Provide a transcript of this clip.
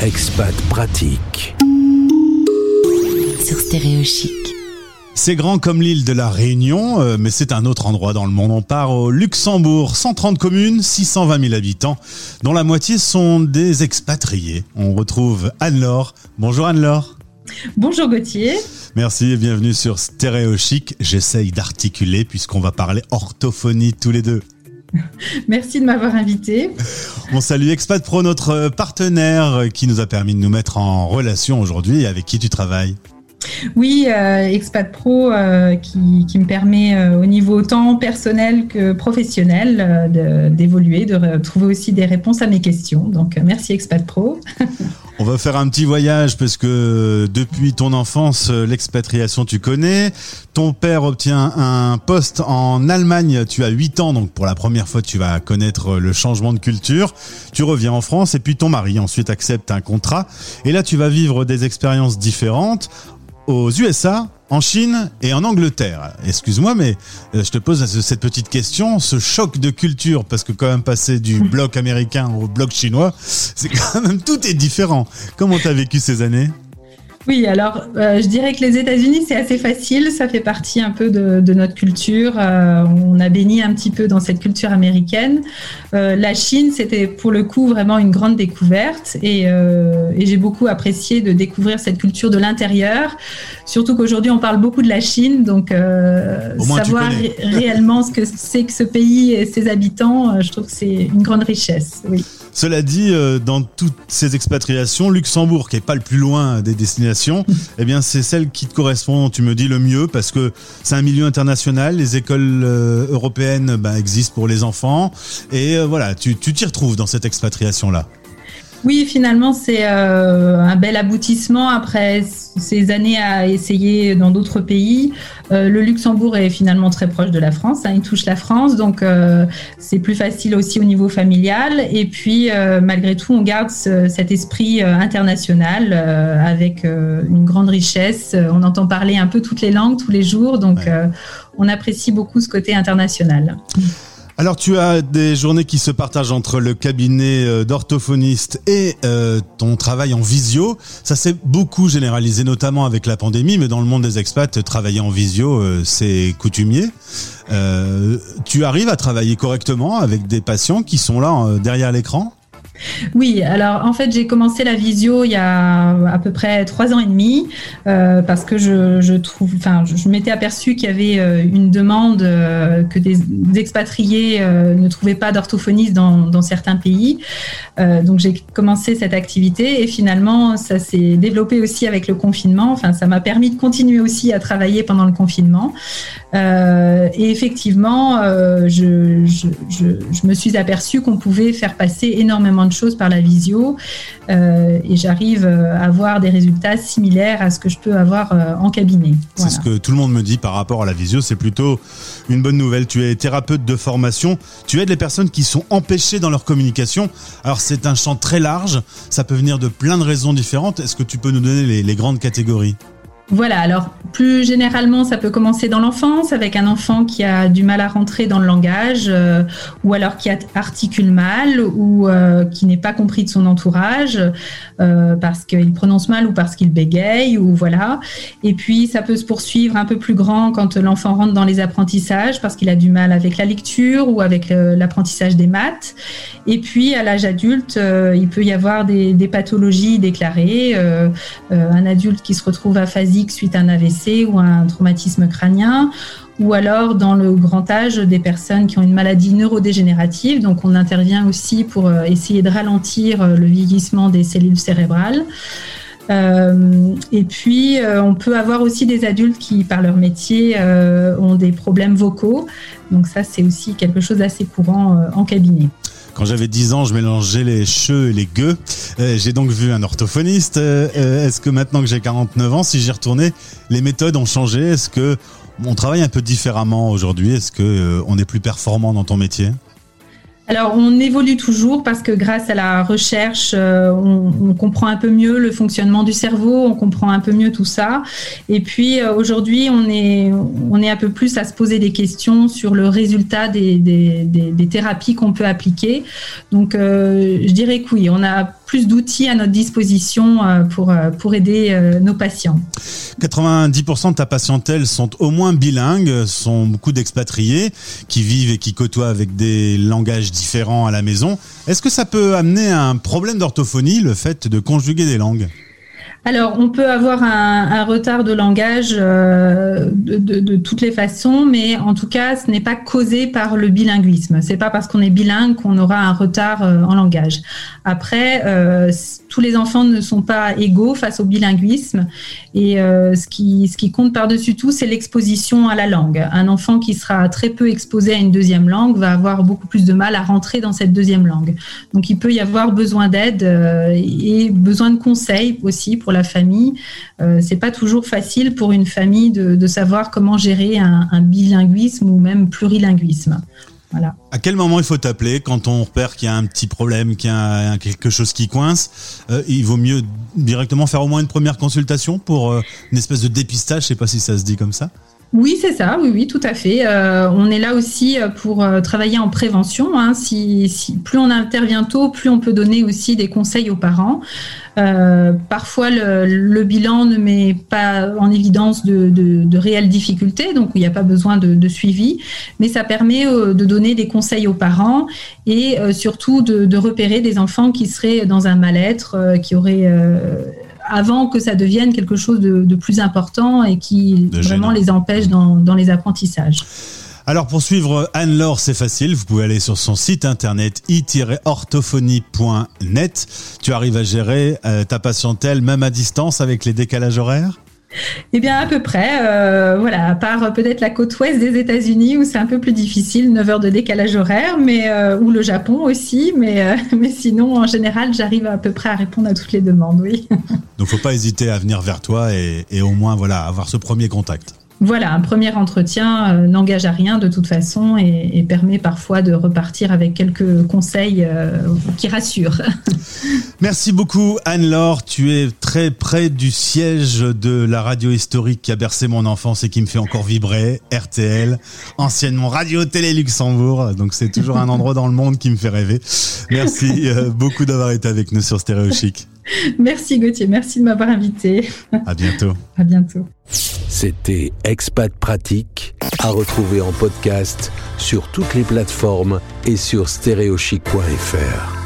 Expat pratique. Sur Stéréo Chic. C'est grand comme l'île de la Réunion, euh, mais c'est un autre endroit dans le monde. On part au Luxembourg, 130 communes, 620 000 habitants, dont la moitié sont des expatriés. On retrouve Anne-Laure. Bonjour Anne-Laure. Bonjour Gauthier. Merci et bienvenue sur Stéréo Chic. J'essaye d'articuler puisqu'on va parler orthophonie tous les deux. Merci de m'avoir invité. On salue Expat Pro, notre partenaire qui nous a permis de nous mettre en relation aujourd'hui et avec qui tu travailles? Oui, euh, Expat Pro euh, qui, me permet euh, au niveau tant personnel que professionnel d'évoluer, de, trouver aussi des réponses à mes questions. Donc merci Expat Pro. On va faire un petit voyage parce que depuis ton enfance, l'expatriation tu connais. Ton père obtient un poste en Allemagne, tu as 8 ans, donc pour la première fois tu vas connaître le changement de culture. Tu reviens en France et puis ton mari ensuite accepte un contrat. Et là tu vas vivre des expériences différentes aux USA, en Chine et en Angleterre. Excuse-moi, mais euh, je te pose cette petite question, ce choc de culture, parce que quand même passer du bloc américain au bloc chinois, c'est quand même tout est différent. Comment t'as vécu ces années? Oui, alors euh, je dirais que les États-Unis, c'est assez facile, ça fait partie un peu de, notre culture. Euh, on a béni un petit peu dans cette culture américaine. Euh, la Chine, c'était pour le coup vraiment une grande découverte et, j'ai beaucoup apprécié de découvrir cette culture de l'intérieur. Surtout qu'aujourd'hui, on parle beaucoup de la Chine, donc savoir réellement ce que c'est que ce pays et ses habitants, je trouve que c'est une grande richesse. Oui. Cela dit, euh, dans toutes ces expatriations, Luxembourg, qui est pas le plus loin des destinations, eh bien, c'est celle qui te correspond, tu me dis, le mieux, parce que c'est un milieu international, les écoles euh, européennes bah, existent pour les enfants, et euh, voilà, tu t'y retrouves dans cette expatriation-là. Oui, finalement, c'est euh, un bel aboutissement après ces années à essayer dans d'autres pays. Euh, le Luxembourg est finalement très proche de la France, hein, il touche la France, donc euh, c'est plus facile aussi au niveau familial. Et puis, malgré tout, on garde cet esprit international avec une grande richesse. On entend parler un peu toutes les langues tous les jours, donc on apprécie beaucoup ce côté international. Alors tu as des journées qui se partagent entre le cabinet euh, d'orthophoniste et euh, ton travail en visio. Ça s'est beaucoup généralisé, notamment avec la pandémie, mais dans le monde des expats, travailler en visio, euh, c'est coutumier. tu arrives à travailler correctement avec des patients qui sont là derrière l'écran? Oui, alors en fait j'ai commencé la visio il y a à peu près trois ans et demi euh, parce que je, trouve, enfin je, m'étais aperçu qu'il y avait euh, une demande euh, que des, expatriés ne trouvaient pas d'orthophoniste dans, certains pays. donc j'ai commencé cette activité et finalement ça s'est développé aussi avec le confinement. Enfin ça m'a permis de continuer aussi à travailler pendant le confinement. et effectivement je, je, me suis aperçu qu'on pouvait faire passer énormément de choses par la visio euh, et j'arrive euh, à avoir des résultats similaires à ce que je peux avoir euh, en cabinet. C'est ce que tout le monde me dit par rapport à la visio, c'est plutôt une bonne nouvelle. Tu es thérapeute de formation, tu aides les personnes qui sont empêchées dans leur communication. Alors c'est un champ très large, ça peut venir de plein de raisons différentes. Est-ce que tu peux nous donner les grandes catégories? Voilà, alors plus généralement, ça peut commencer dans l'enfance avec un enfant qui a du mal à rentrer dans le langage euh, ou alors qui articule mal ou euh, qui n'est pas compris de son entourage euh, parce qu'il prononce mal ou parce qu'il bégaye ou voilà. Et puis ça peut se poursuivre un peu plus grand quand l'enfant rentre dans les apprentissages parce qu'il a du mal avec la lecture ou avec l'apprentissage des maths. Et puis à l'âge adulte, il peut y avoir des, des pathologies déclarées, un adulte qui se retrouve suite à un AVC ou un traumatisme crânien, ou alors dans le grand âge des personnes qui ont une maladie neurodégénérative. Donc on intervient aussi pour euh, essayer de ralentir euh, le vieillissement des cellules cérébrales. Euh, et puis, on peut avoir aussi des adultes qui, par leur métier, ont des problèmes vocaux. Donc ça, c'est aussi quelque chose d'assez courant en cabinet. Quand j'avais 10 ans, je mélangeais les cheux et les gueux. Euh, j'ai donc vu un orthophoniste. Euh, euh, est-ce que maintenant que j'ai 49 ans, si j'y retournais, les méthodes ont changé? Est-ce que on travaille un peu différemment aujourd'hui? Est-ce que on est plus performant dans ton métier? Alors, on évolue toujours parce que grâce à la recherche, euh, on, comprend un peu mieux le fonctionnement du cerveau, on comprend un peu mieux tout ça. Et puis, euh, aujourd'hui, on est, on est un peu plus à se poser des questions sur le résultat des, des, des, thérapies qu'on peut appliquer. Donc, euh, je dirais que oui, on a plus d'outils à notre disposition pour, pour aider nos patients. 90% de ta patientèle sont au moins bilingues, sont beaucoup d'expatriés qui vivent et qui côtoient avec des langages différents à la maison. Est-ce que ça peut amener un problème d'orthophonie, le fait de conjuguer des langues? Alors, on peut avoir un, retard de langage euh, de, toutes les façons, mais en tout cas, ce n'est pas causé par le bilinguisme. C'est pas parce qu'on est bilingue qu'on aura un retard euh, en langage. Après, euh, tous les enfants ne sont pas égaux face au bilinguisme, et ce qui ce qui compte par-dessus tout, c'est l'exposition à la langue. Un enfant qui sera très peu exposé à une deuxième langue va avoir beaucoup plus de mal à rentrer dans cette deuxième langue. Donc, il peut y avoir besoin d'aide et besoin de conseils aussi pour la famille. Euh, c'est pas toujours facile pour une famille de, savoir comment gérer un, bilinguisme ou même plurilinguisme. Voilà. À quel moment il faut t'appeler quand on repère qu'il y a un petit problème, qu'il y a quelque chose qui coince euh, Il vaut mieux directement faire au moins une première consultation pour euh, une espèce de dépistage? Je sais pas si ça se dit comme ça. Oui, c'est ça, oui, oui, tout à fait. Euh, on est là aussi euh, pour euh, travailler en prévention. Hein. Si, si, plus on intervient tôt, plus on peut donner aussi des conseils aux parents. Parfois, le, bilan ne met pas en évidence de, réelles difficultés, donc il n'y a pas besoin de, suivi, mais ça permet de donner des conseils aux parents et surtout de, repérer des enfants qui seraient dans un mal-être, qui auraient avant que ça devienne quelque chose de, plus important et qui vraiment les empêche dans, dans les apprentissages. Alors pour suivre Anne-Laure, c'est facile, vous pouvez aller sur son site internet i-orthophonie.net. Tu arrives à gérer euh, ta patientèle même à distance avec les décalages horaires? Eh bien, à peu près. Euh, voilà, à part peut-être la côte ouest des États-Unis où c'est un peu plus difficile, 9 heures de décalage horaire, mais euh, ou le Japon aussi, mais euh, mais sinon, en général, j'arrive à peu près à répondre à toutes les demandes, oui. Donc, faut pas hésiter à venir vers toi et, et au moins, voilà, avoir ce premier contact voilà, un premier entretien euh, n'engage à rien de toute façon et, permet parfois de repartir avec quelques conseils euh, qui rassurent. Merci beaucoup Anne-Laure, tu es très près du siège de la radio historique qui a bercé mon enfance et qui me fait encore vibrer, RTL, anciennement Radio Télé Luxembourg, donc c'est toujours un endroit dans le monde qui me fait rêver. Merci euh, beaucoup d'avoir été avec nous sur Stéréo Chic. Merci Gauthier, merci de m'avoir invité. À bientôt. À bientôt. C'était Expat Pratique, à retrouver en podcast sur toutes les plateformes et sur stéréochic.fr.